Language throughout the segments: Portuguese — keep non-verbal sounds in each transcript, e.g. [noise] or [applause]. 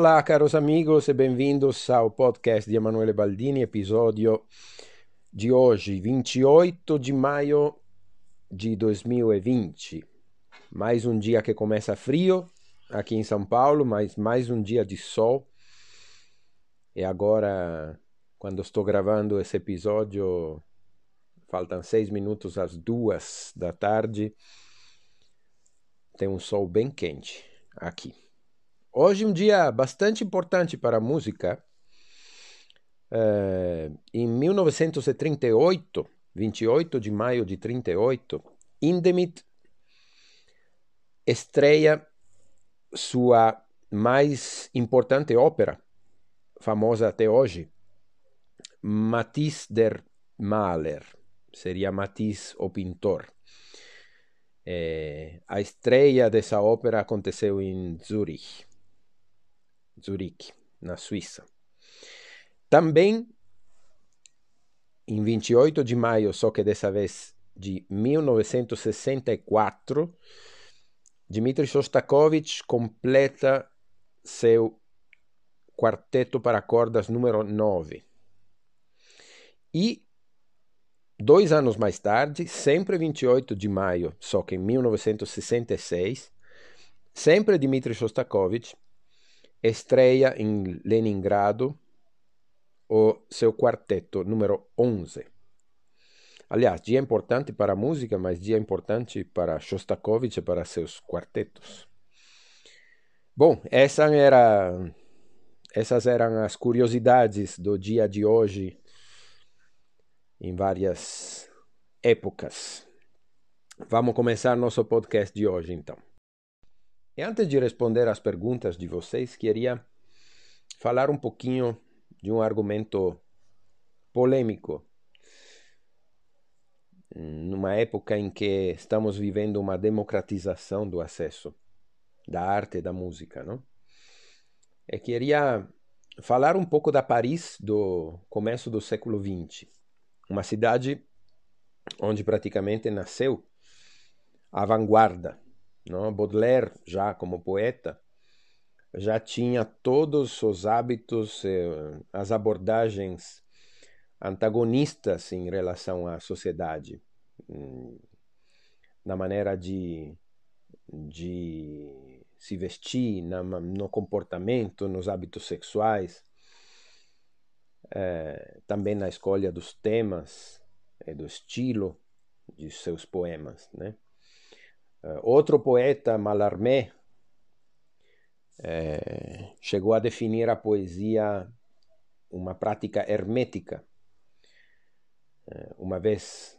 Olá, caros amigos e bem-vindos ao podcast de Emanuele Baldini, episódio de hoje, 28 de maio de 2020. Mais um dia que começa frio aqui em São Paulo, mas mais um dia de sol. E agora, quando estou gravando esse episódio, faltam seis minutos às duas da tarde. Tem um sol bem quente aqui. Hoje um dia bastante importante para a música. Uh, em 1938, 28 de maio de 38, Indemit estreia sua mais importante ópera, famosa até hoje, Matisse der Maler, seria Matisse o pintor. É, a estreia dessa ópera aconteceu em Zurich, Zurique, na Suíça. Também, em 28 de maio, só que dessa vez de 1964, Dmitri Shostakovich completa seu quarteto para cordas número 9. E dois anos mais tarde, sempre 28 de maio, só que em 1966, sempre Dmitri Shostakovich estreia em Leningrado o seu quarteto número 11. Aliás, dia importante para a música, mas dia importante para Shostakovich e para seus quartetos. Bom, essa era, essas eram as curiosidades do dia de hoje em várias épocas. Vamos começar nosso podcast de hoje, então. E antes de responder às perguntas de vocês, queria falar um pouquinho de um argumento polêmico. Numa época em que estamos vivendo uma democratização do acesso da arte e da música, não? E queria falar um pouco da Paris do começo do século XX, uma cidade onde praticamente nasceu a vanguarda não? Baudelaire, já como poeta, já tinha todos os hábitos, eh, as abordagens antagonistas em relação à sociedade, hum, na maneira de, de se vestir, na, no comportamento, nos hábitos sexuais, é, também na escolha dos temas e do estilo de seus poemas, né? Uh, outro poeta, Mallarmé, é, chegou a definir a poesia uma prática hermética. É, uma vez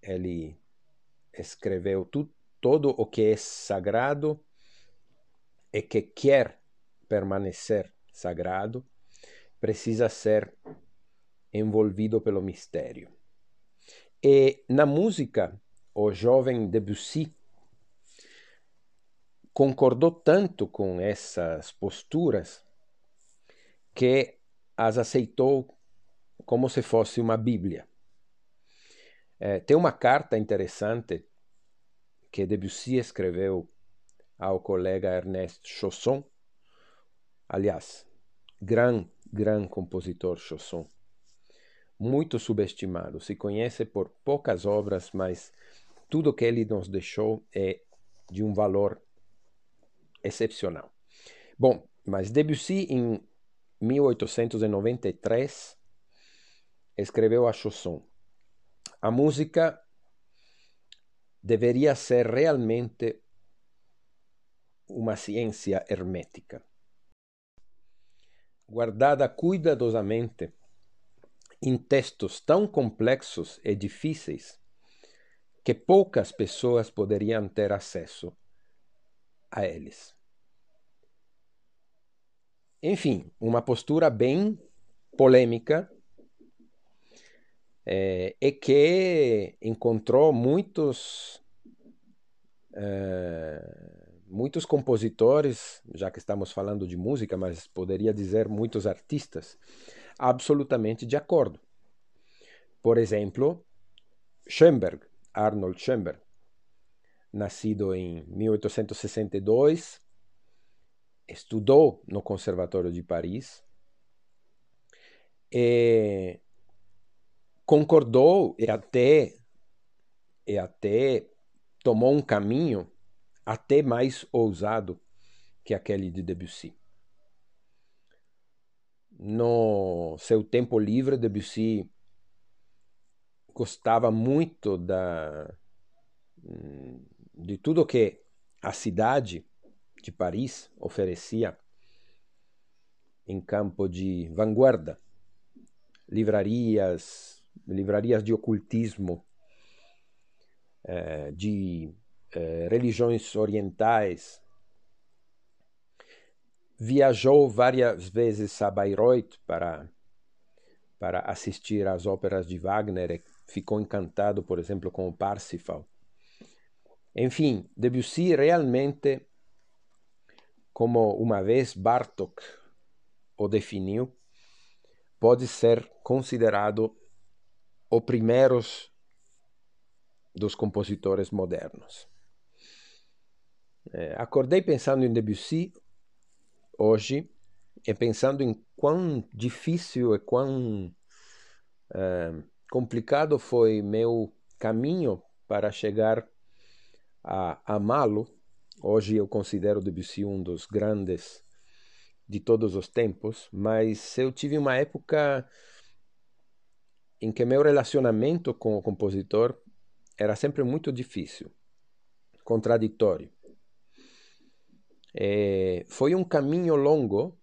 ele escreveu todo o que é sagrado e que quer permanecer sagrado precisa ser envolvido pelo mistério. E na música, o jovem Debussy concordou tanto com essas posturas que as aceitou como se fosse uma Bíblia. É, tem uma carta interessante que Debussy escreveu ao colega Ernest Chausson, aliás, gran, gran compositor Chausson, muito subestimado, se conhece por poucas obras, mas tudo que ele nos deixou é de um valor excepcional. Bom, mas Debussy, em 1893, escreveu a chanson. A música deveria ser realmente uma ciência hermética. Guardada cuidadosamente em textos tão complexos e difíceis que poucas pessoas poderiam ter acesso a eles. Enfim, uma postura bem polêmica é, e que encontrou muitos é, muitos compositores, já que estamos falando de música, mas poderia dizer muitos artistas, absolutamente de acordo. Por exemplo, Schoenberg, Arnold Schoenberg, nascido em 1862, estudou no Conservatório de Paris e concordou e até e até tomou um caminho até mais ousado que aquele de Debussy. No seu tempo livre, Debussy gostava muito da, de tudo que a cidade de Paris oferecia em campo de vanguarda, livrarias, livrarias de ocultismo, eh, de eh, religiões orientais. Viajou várias vezes a Bayreuth para, para assistir às óperas de Wagner ficou encantado, por exemplo, com o Parsifal. Enfim, Debussy realmente, como uma vez Bartok o definiu, pode ser considerado o primeiros dos compositores modernos. É, acordei pensando em Debussy hoje e pensando em quão difícil e quão é, complicado foi meu caminho para chegar a amá-lo. Hoje eu considero Debussy um dos grandes de todos os tempos, mas eu tive uma época em que meu relacionamento com o compositor era sempre muito difícil, contraditório. É, foi um caminho longo,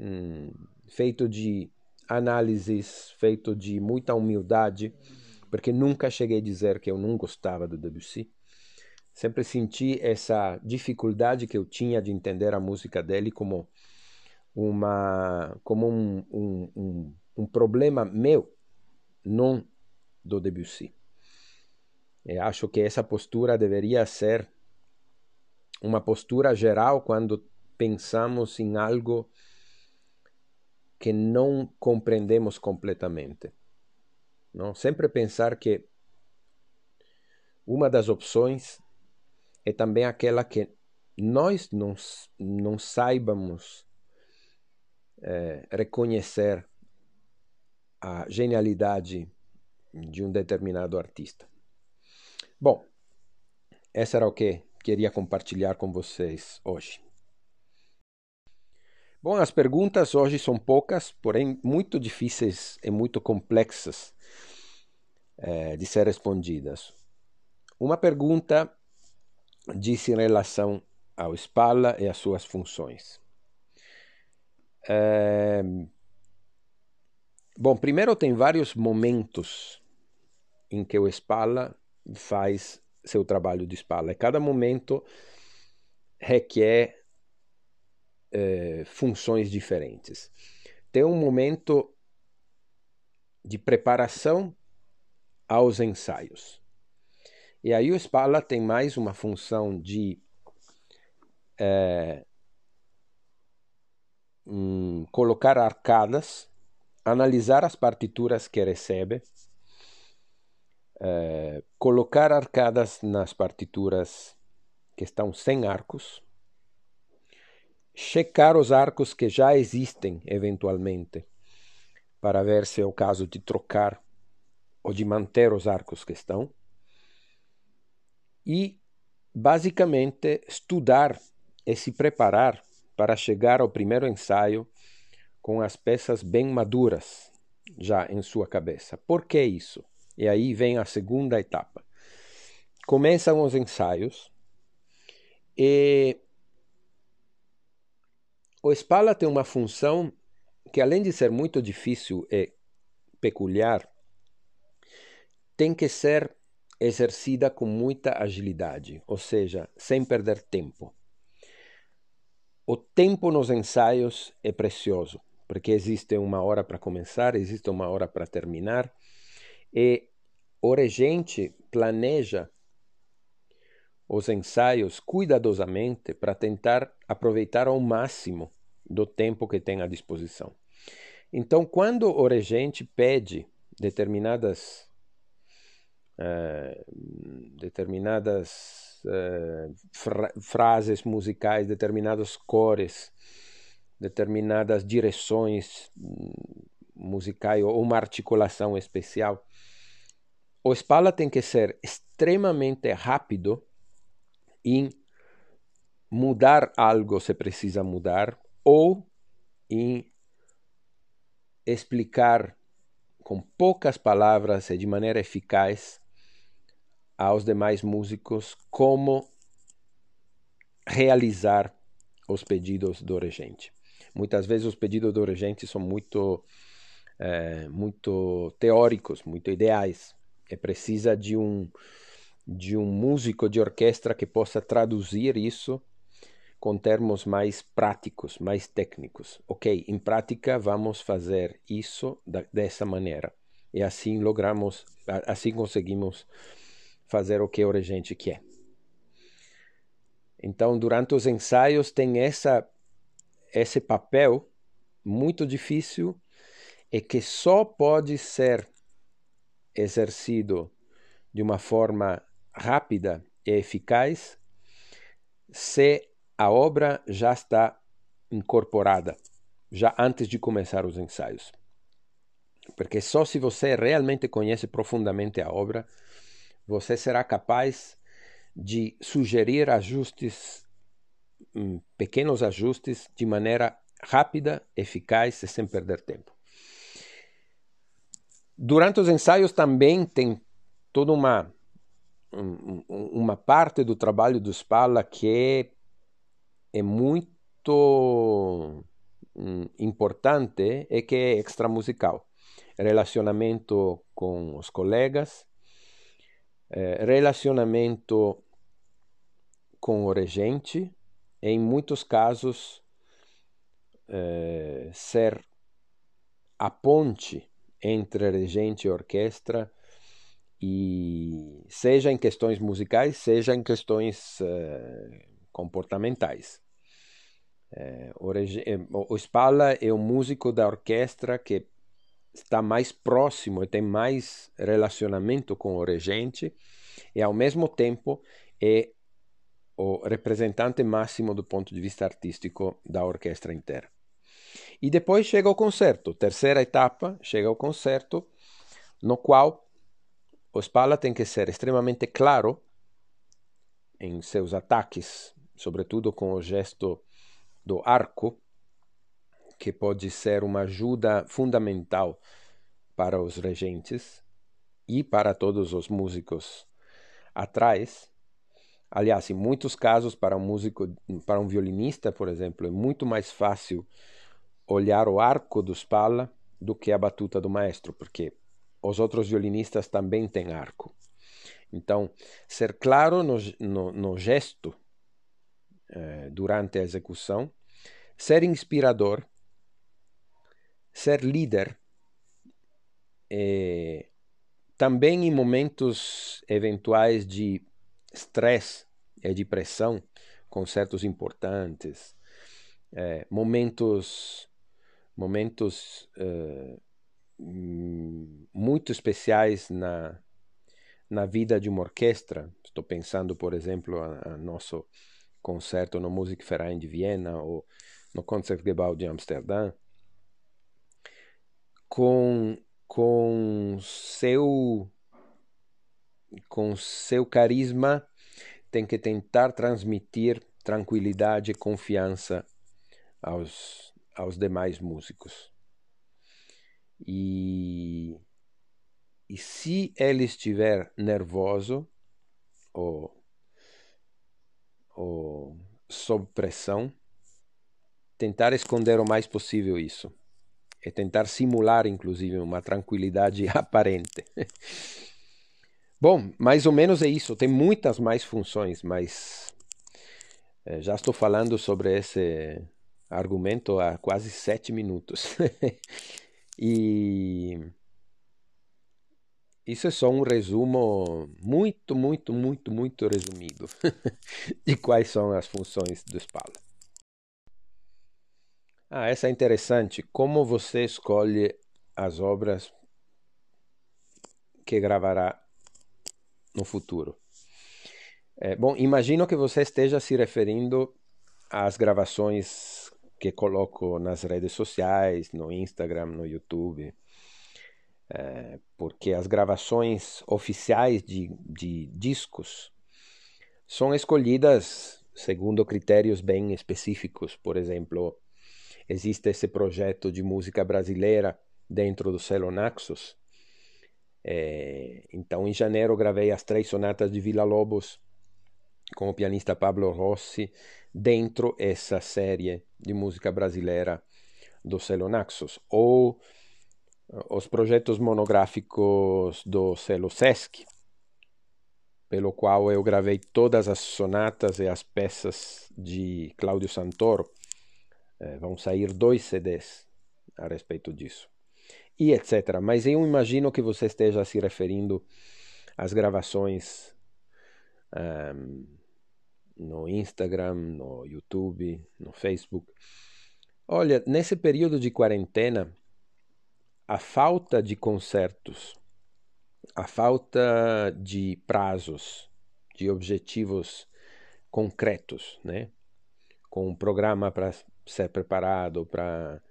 hum, feito de análises, feito de muita humildade, porque nunca cheguei a dizer que eu não gostava do Debussy. Sempre senti essa dificuldade que eu tinha de entender a música dele como uma como um, um, um, um problema meu, não do Debussy. Eu acho que essa postura deveria ser uma postura geral quando pensamos em algo que não compreendemos completamente. Não? Sempre pensar que uma das opções é também aquela que nós não, não saibamos é, reconhecer a genialidade de um determinado artista. Bom, essa era o que queria compartilhar com vocês hoje. Bom, as perguntas hoje são poucas, porém muito difíceis e muito complexas é, de ser respondidas. Uma pergunta disse em relação ao Spalla e às suas funções. É... Bom, primeiro tem vários momentos em que o Spalla faz seu trabalho de Spalla. E cada momento requer é, funções diferentes. Tem um momento de preparação aos ensaios. E aí o Spalla tem mais uma função de é, hum, colocar arcadas, analisar as partituras que recebe, é, colocar arcadas nas partituras que estão sem arcos, checar os arcos que já existem eventualmente, para ver se é o caso de trocar ou de manter os arcos que estão e basicamente estudar e se preparar para chegar ao primeiro ensaio com as peças bem maduras já em sua cabeça. Por que isso? E aí vem a segunda etapa. Começam os ensaios e o Spala tem uma função que, além de ser muito difícil e peculiar, tem que ser exercida com muita agilidade, ou seja, sem perder tempo. O tempo nos ensaios é precioso, porque existe uma hora para começar, existe uma hora para terminar, e o regente planeja os ensaios cuidadosamente para tentar aproveitar ao máximo do tempo que tem à disposição. Então, quando o regente pede determinadas determinadas uh, fra frases musicais, determinadas cores, determinadas direções hum, musicais ou uma articulação especial. O Spala tem que ser extremamente rápido em mudar algo se precisa mudar ou em explicar com poucas palavras e de maneira eficaz aos demais músicos como realizar os pedidos do regente. Muitas vezes os pedidos do regente são muito, é, muito teóricos, muito ideais. É precisa de um, de um músico de orquestra que possa traduzir isso com termos mais práticos, mais técnicos. Ok, em prática vamos fazer isso da, dessa maneira. E assim logramos, assim conseguimos fazer o que o regente quer. Então, durante os ensaios tem essa esse papel muito difícil e que só pode ser exercido de uma forma rápida e eficaz se a obra já está incorporada, já antes de começar os ensaios. Porque só se você realmente conhece profundamente a obra, você será capaz de sugerir ajustes, hum, pequenos ajustes, de maneira rápida, eficaz e sem perder tempo. Durante os ensaios também tem toda uma, uma parte do trabalho do Spalla que é muito hum, importante e que é extramusical. Relacionamento com os colegas, eh, relacionamento com o regente, em muitos casos eh, ser a ponte entre regente e orquestra, e seja em questões musicais, seja em questões eh, comportamentais. O, o Spalla é o músico da orquestra que está mais próximo e tem mais relacionamento com o regente e ao mesmo tempo é o representante máximo do ponto de vista artístico da orquestra inteira. E depois chega o concerto, terceira etapa, chega o concerto, no qual o Spalla tem que ser extremamente claro em seus ataques, sobretudo com o gesto do arco, que pode ser uma ajuda fundamental para os regentes e para todos os músicos atrás. Aliás, em muitos casos, para um músico, para um violinista, por exemplo, é muito mais fácil olhar o arco do Spalla do que a batuta do maestro, porque os outros violinistas também têm arco. Então, ser claro no, no, no gesto eh, durante a execução, ser inspirador, ser líder, eh, também em momentos eventuais de estresse e de pressão, concertos importantes, eh, momentos momentos uh, muito especiais na, na vida de uma orquestra. Estou pensando, por exemplo, a, a nosso concerto no Musikverein de Viena ou no Concertgebouw de Amsterdã, com, com seu com seu carisma tem que tentar transmitir tranquilidade e confiança aos, aos demais músicos. E, e se ele estiver nervoso ou ou sob pressão, tentar esconder o mais possível isso. E tentar simular, inclusive, uma tranquilidade [laughs] aparente. Bom, mais ou menos é isso. Tem muitas mais funções, mas é, já estou falando sobre esse argumento há quase sete minutos. [laughs] e isso é só um resumo muito, muito, muito, muito resumido [laughs] de quais são as funções do Spala. Ah, essa é interessante. Como você escolhe as obras que gravará no futuro? É, bom, imagino que você esteja se referindo às gravações que coloco nas redes sociais, no Instagram, no YouTube. É, porque as gravações oficiais de, de discos são escolhidas segundo critérios bem específicos. Por exemplo, existe esse projeto de música brasileira dentro do selo Naxos. É, então, em janeiro, gravei as três sonatas de Vila Lobos com o pianista Pablo Rossi dentro essa série de música brasileira do selo Naxos. Ou os projetos monográficos do selo Sesc, pelo qual eu gravei todas as sonatas e as peças de Cláudio Santoro. É, vão sair dois CDs a respeito disso. E etc. Mas eu imagino que você esteja se referindo às gravações um, no Instagram, no YouTube, no Facebook. Olha, nesse período de quarentena, a falta de concertos, a falta de prazos, de objetivos concretos, né? Com um programa para ser preparado, para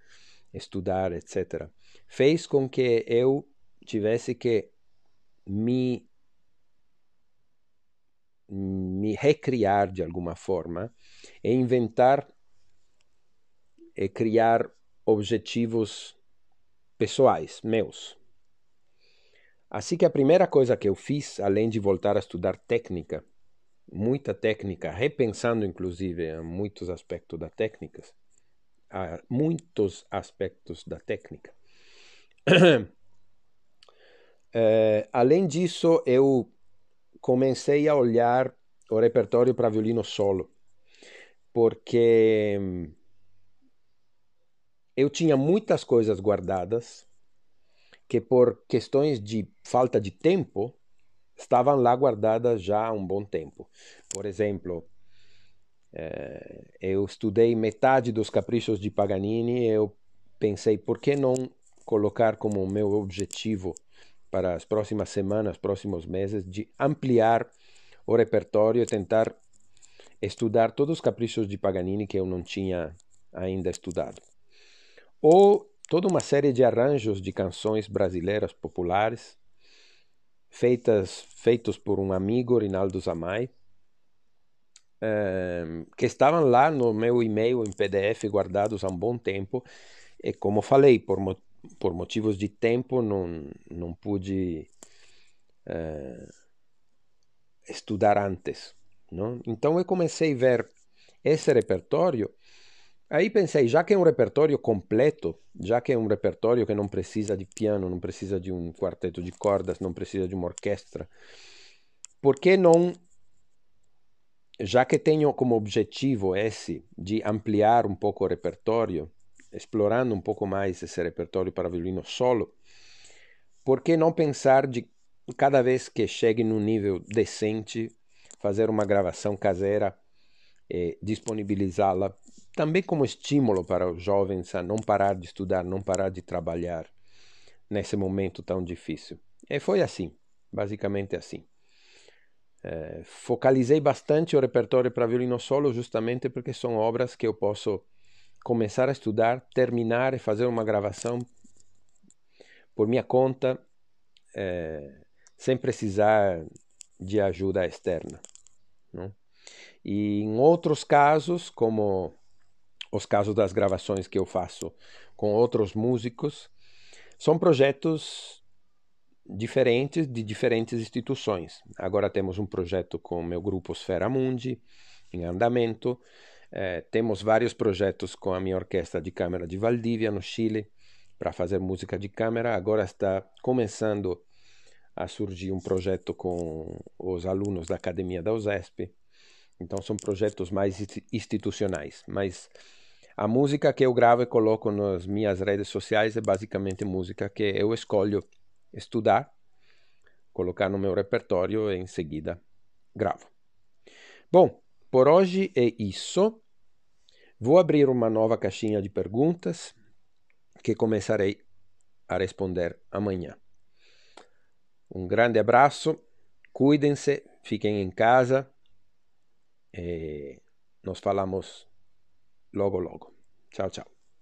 estudar, etc., fez com que eu tivesse que me me recriar de alguma forma e inventar e criar objetivos pessoais, meus. Assim que a primeira coisa que eu fiz, além de voltar a estudar técnica, muita técnica, repensando inclusive muitos aspectos da técnica, a muitos aspectos da técnica. [clears throat] é, além disso, eu comecei a olhar o repertório para violino solo, porque eu tinha muitas coisas guardadas que por questões de falta de tempo estavam lá guardadas já há um bom tempo. Por exemplo, eu estudei metade dos caprichos de Paganini eu pensei por que não colocar como meu objetivo para as próximas semanas, próximos meses, de ampliar o repertório e tentar estudar todos os caprichos de Paganini que eu não tinha ainda estudado? Ou toda uma série de arranjos de canções brasileiras populares feitas feitos por um amigo Rinaldo Zamay eh, que estavam lá no meu e-mail em PDF guardados há um bom tempo e como falei por, por motivos de tempo não não pude eh, estudar antes não? então eu comecei a ver esse repertório Aí pensei, já que é um repertório completo, já que é um repertório que não precisa de piano, não precisa de um quarteto de cordas, não precisa de uma orquestra, por que não, já que tenho como objetivo esse de ampliar um pouco o repertório, explorando um pouco mais esse repertório para violino solo, por que não pensar de cada vez que chegue num nível decente, fazer uma gravação caseira e disponibilizá-la também como estímulo para os jovens a não parar de estudar, não parar de trabalhar nesse momento tão difícil. E foi assim, basicamente assim. É, focalizei bastante o repertório para violino solo justamente porque são obras que eu posso começar a estudar, terminar e fazer uma gravação por minha conta, é, sem precisar de ajuda externa. E em outros casos, como os casos das gravações que eu faço com outros músicos, são projetos diferentes de diferentes instituições. Agora temos um projeto com o meu grupo Sfera Mundi, em andamento. Eh, temos vários projetos com a minha orquestra de câmara de Valdívia, no Chile, para fazer música de câmara. Agora está começando a surgir um projeto com os alunos da Academia da USESP. Então são projetos mais institucionais, mas a música que eu gravo e coloco nas minhas redes sociais é basicamente música que eu escolho estudar, colocar no meu repertório e em seguida gravo. Bom, por hoje é isso. Vou abrir uma nova caixinha de perguntas que começarei a responder amanhã. Um grande abraço, cuidem-se, fiquem em casa E nos falamos logo logo. Tchau, tchau.